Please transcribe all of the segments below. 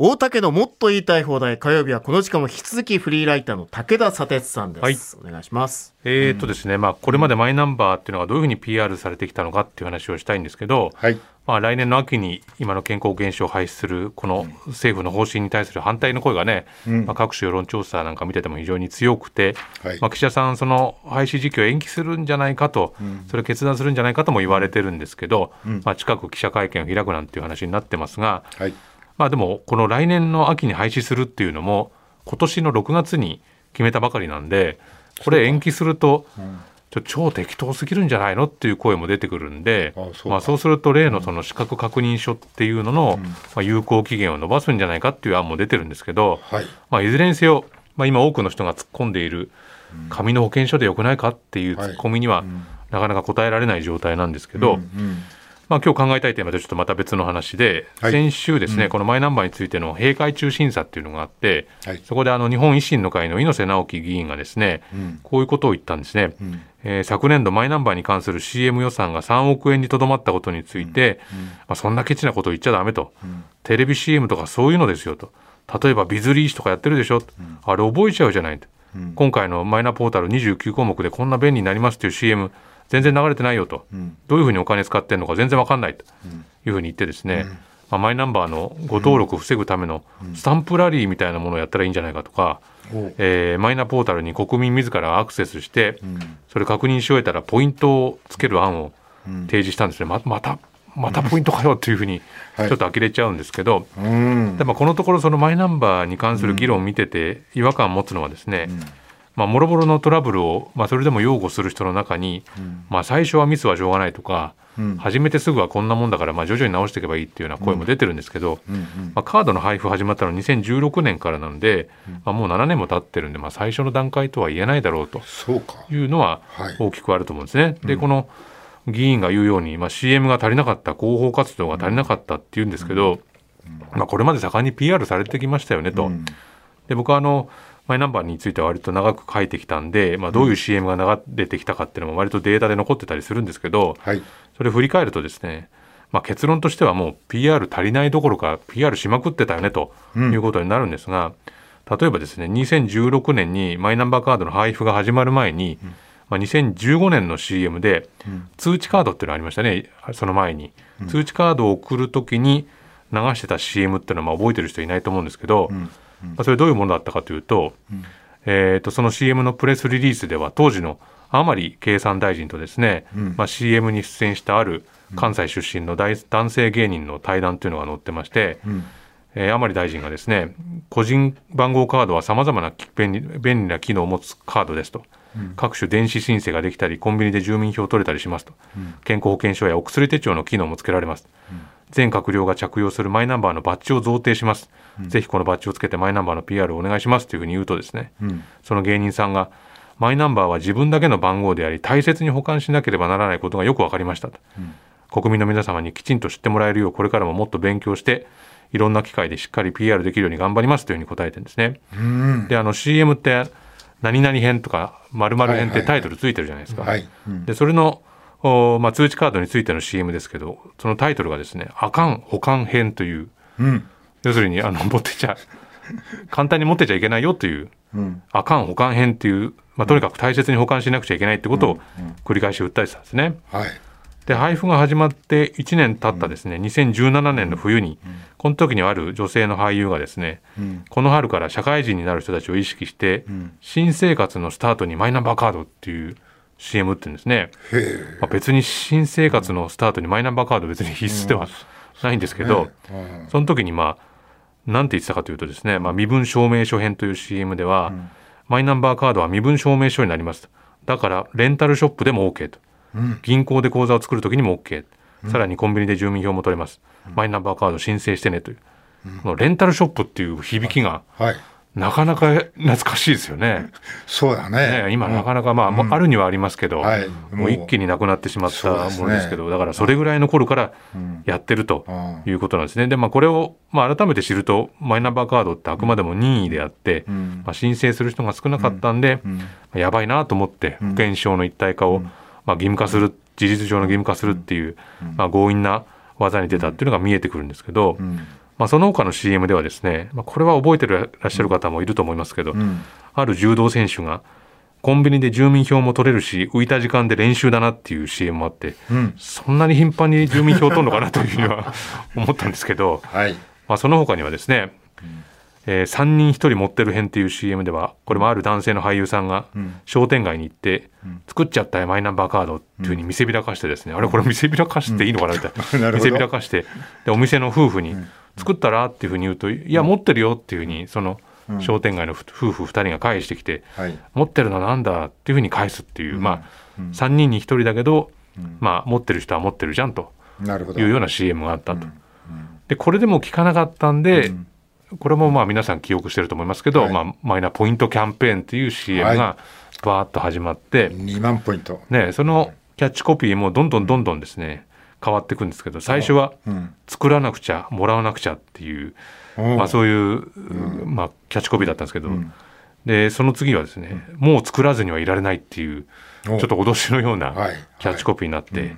大竹のもっと言いたい放題火曜日はこの時間も引き続きフリーライターの武田砂鉄さんです、はい、お願いします。えー、っとですね、まあこれまでマイナンバーっていうのがどういうふうに PR されてきたのかっていう話をしたいんですけど、はい、まあ来年の秋に今の健康保険証を廃止するこの政府の方針に対する反対の声がね、うん、まあ各種世論調査なんか見てても非常に強くて、はい、まあ岸田さんその廃止時期を延期するんじゃないかと、うん、それを決断するんじゃないかとも言われてるんですけど、うん、まあ近く記者会見を開くなんていう話になってますが。はいまあでもこの来年の秋に廃止するっていうのも今年の6月に決めたばかりなんでこれ延期するとちょ超適当すぎるんじゃないのっていう声も出てくるんでそう,、まあ、そうすると例のその資格確認書っていうのの、まあ、有効期限を延ばすんじゃないかっていう案も出てるんですけど、はい。まあ、いずれにせよ、まあ、今多くの人が突っ込んでいる紙の保険証でよくないかっていう突っ込みには、なかなか答えられない状態なんですけど、うんうんまあ、今日考えたいテーマとちょっとまた別の話で、はい、先週ですね、うん、このマイナンバーについての閉会中審査っていうのがあって、はい、そこであの日本維新の会の猪瀬直樹議員がですね、うん、こういうことを言ったんですね、うん、えー、昨年度マイナンバーに関する CM 予算が3億円にとどまったことについて、まあ、そんなケチなことを言っちゃだめと、テレビ CM とかそういうのですよと。例えばビズリーシとかやってるでしょ、あれ覚えちゃうじゃないと、今回のマイナポータル29項目でこんな便利になりますっていう CM 全然流れてないよと、うん、どういうふうにお金使ってるのか全然わかんないと。いうふうに言ってですね、うん、まあ、マイナンバーの誤登録を防ぐためのスタンプラリーみたいなものをやったらいいんじゃないかとか、うん、えー、マイナポータルに国民自らアクセスして、それ確認し終えたらポイントをつける案を提示したんですね。ままたまたポイントかよというふうにちょっと呆れちゃうんですけど、はい、でもこのところそのマイナンバーに関する議論を見てて違和感を持つのはですね、うんまあ、もろもろのトラブルを、まあ、それでも擁護する人の中に、うん、まあ、最初はミスはしょうがないとか、うん、始めてすぐはこんなもんだから、まあ、徐々に直していけばいいっていうような声も出てるんですけど、うん。うん。うん、まあ、カードの配布始まったのは2016年からなので、まあ、もう7年も経ってるんで、まあ、最初の段階とは言えないだろうというのは大きくあると思うんですね。でこの議員が言うように、まあ、CM が足りなかった広報活動が足りなかったっていうんですけど、まあ、これまで盛んに PR されてきましたよねと。で僕はあのマイナンバーについては割と長く書いてきたんで、まあ、どういう CM が流れてきたかっていうのも割とデータで残ってたりするんですけど、はい、それを振り返るとですね、まあ、結論としてはもう PR 足りないどころか PR しまくってたよねということになるんですが、うん、例えばですね2016年にマイナンバーカードの配布が始まる前に、うん。まあ、2015年の CM で通知カードっていうのがありましたねその前に、うん、通知カードを送る時に流してた CM っていうのはまあ覚えてる人いないと思うんですけど、うんまあ、それどういうものだったかというと,、えー、とその CM のプレスリリースでは当時の甘利経産大臣とですね、まあ、CM に出演したある関西出身の大男性芸人の対談というのが載ってまして、えー、甘利大臣がですね個人番号カードはさまざまな便利便利な機能を持つカードですと、うん、各種電子申請ができたりコンビニで住民票を取れたりしますと、うん、健康保険証やお薬手帳の機能もつけられます、うん全閣僚が着用するマイナンバーのバッジを贈呈します、うん、ぜひこのバッジをつけてマイナンバーの PR をお願いしますというふうに言うとですね、うん、その芸人さんがマイナンバーは自分だけの番号であり大切に保管しなければならないことがよく分かりましたと、うん、国民の皆様にきちんと知ってもらえるようこれからももっと勉強していろんな機会でしっかり PR できるように頑張りますというふうに答えてるんですね。であの CM って何々編とか〇〇編ってタイトルついてるじゃないですか。でそれのおまあ、通知カードについての CM ですけどそのタイトルがですね「あかん保管編」という、うん、要するにあの持ってちゃ簡単に持ってちゃいけないよという「うん、あかん保管編」っていう、まあ、とにかく大切に保管しなくちゃいけないってことを繰り返し訴えてたんですね。はい、で配布が始まって1年経ったですね2017年の冬に、この時にある女性の俳優がですね、この春から社会人になる人たちを意識して、新生活のスタートにマイナンバーカードっていう CM ってんですね、まあ、別に新生活のスタートにマイナンバーカード別に必須ではないんですけど、その時にまあ何て言ってたかというとですね、まあ、身分証明書編という CM では、うん、マイナンバーカードは身分証明書になります。だからレンタルショップでも OK と、うん、銀行で口座を作る時にも OK、うん、さらにコンビニで住民票も取れます、マイナンバーカード申請してねという、このレンタルショップっていう響きが、はいなかなか懐かしいですよね。そうだね。ね今なかなかまあ、うん、あるにはありますけど、はい、もう一気になくなってしまったものですけど、ね、だからそれぐらいの頃からやってるということなんですね。で、まあこれをまあ改めて知ると、マイナンバーカードってあくまでも任意であって、うん、まあ申請する人が少なかったんで、うん、やばいなと思って保険証の一体化をまあ義務化する、事実上の義務化するっていう、まあ強引な技に出たっていうのが見えてくるんですけど、まあ、その他の CM ではですね、まあ、これは覚えてらっしゃる方もいると思いますけど、ある柔道選手がコンビニで住民票も取れるし浮いた時間で練習だなっていう CM もあって、うん、そんなに頻繁に住民票を取るのかなというふうには思ったんですけど、はい、まあ、その他にはですね、えー、3人1人持ってる編っていう CM ではこれもある男性の俳優さんが商店街に行って、作っちゃったよマイナンバーカードっていうふうに見せびらかしてですね、あれこれ見せびらかしていいのかなみたいな。見せびらかしてでお店の夫婦に作ったらっていうふうに言うといや持ってるよっていうふうにその商店街の夫婦2人が返してきて、はい、持ってるのなんだっていうふうに返すっていう、まあ、3人に1人だけど、まあ、持ってる人は持ってるじゃんというような CM があったと。でこれでも聞かなかったんで、これもまあ皆さん記憶してると思いますけど、はい、まあ、マイナポイントキャンペーンっていう CM がバーッと始まって、はい、2万ポイント、ね、そのキャッチコピーもどんどんどんどんですね変わっていくんですけど最初は作らなくちゃもらわなくちゃっていう、まあ、そういう、まあ、キャッチコピーだったんですけど、でその次はですね、もう作らずにはいられないっていうちょっと脅しのようなキャッチコピーになって、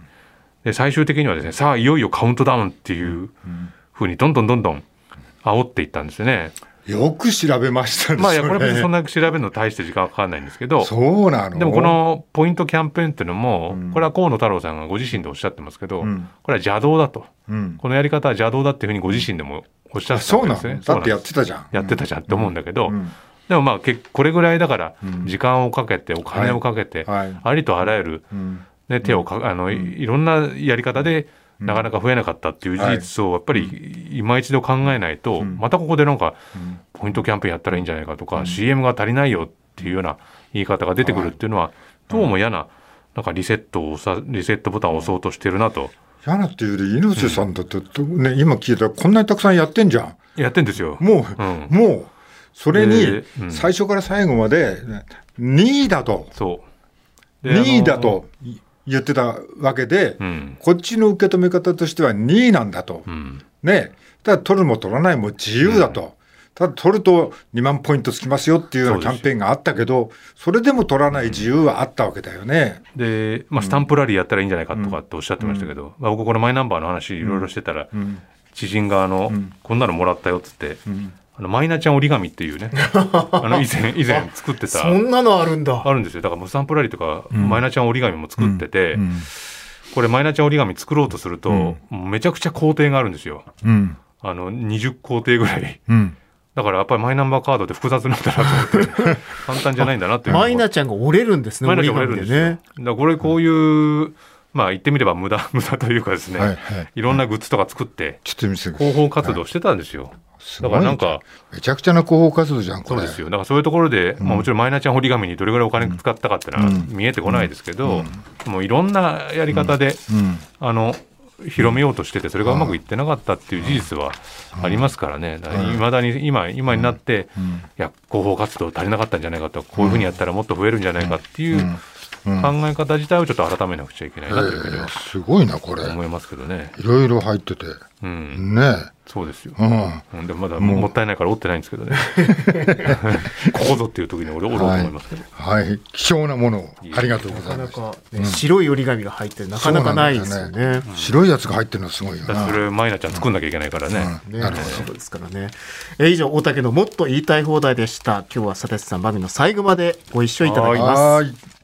で最終的にはですねさあいよいよカウントダウンっていうふうにどんどんどんどん煽っていったんですね。よく調べましたね。まあ、いや、これそんな調べるの大して時間かかんないんですけど。そうなの？でもこのポイントキャンペーンっていうのも、これは河野太郎さんがご自身でおっしゃってますけど、うん、これは邪道だと、うん、このやり方は邪道だっていうふうにご自身でもおっしゃってたんですね。だってやってたじゃん。やってたじゃんって思うんだけど、でもまあこれぐらいだから時間をかけてお金をかけて、ありとあらゆる、ね、手をかあのいろんなやり方でなかなか増えなかったっていう事実をやっぱり今一度考えないと、またここでなんかポイントキャンペーンやったらいいんじゃないかとか、CM が足りないよっていうような言い方が出てくるっていうのは、どうも嫌ななんかリセットを押さリセットボタンを押そうとしてるなと。嫌なっていうより猪瀬さんだって、ね、今聞いたらこんなにたくさんやってんじゃん。やってんですよ。もう、うん、もうそれに最初から最後まで2位だと。そう。2位だと。言ってたわけで、うん、こっちの受け止め方としては2位なんだと、うん、ね、ただ取るも取らないも自由だと、うん、ただ取ると2万ポイントつきますよっていうようなキャンペーンがあったけど、それでも取らない自由はあったわけだよね。で、まあ、スタンプラリーやったらいいんじゃないかとかっておっしゃってましたけど、まあ、僕、このマイナンバーの話、いろいろしてたら、知人があの、こんなのもらったよっつって、あのマイナちゃん折り紙っていうね。あの以前以前作ってた。そんなのあるんだ。あるんですよ。だからムサンプラリとか、うん、マイナちゃん折り紙も作ってて、うんうん、これマイナちゃん折り紙作ろうとすると、めちゃくちゃ工程があるんですよ、あの20工程ぐらい、だからやっぱりマイナンバーカードって複雑なんだなと思って 簡単じゃないんだなってマイナちゃんが折れるんですねマイナちゃん折れるんですね。だこれこういうまあ言ってみれば無駄 無駄というかですね、はいはい、いろんなグッズとか作って広報活動してたんですよ、だからなんかめちゃくちゃな広報活動じゃんそうですよ。だからそういうところで、うん、まあ、もちろんマイナちゃん折り紙にどれぐらいお金使ったかっていうのは見えてこないですけど、もういろんなやり方で、あの広めようとしててそれがうまくいってなかったっていう事実はありますからね。いまだに今今になって、いや広報活動足りなかったんじゃないかとこういうふうにやったらもっと増えるんじゃないかっていう考え方自体をちょっと改めなくちゃいけないなというふうには、すごいなこれ。思いますけどね。いろいろ入ってて、うん、ねそうですよ、うん、でもまだもったいないから折ってないんですけどね。ここぞっていう時に俺折ろうと思いますけど、はい、はい、貴重なものを。ありがとうございます、ね、白い折り紙が入ってなかなかないですよね、ね、白いやつが入ってるのはすごいよな。それマイナちゃん作んなきゃいけないからね,、ねなるほど。そうですからね。え以上大竹のもっと言いたい放題でした。今日は佐哲さん番組の最後までご一緒いただきます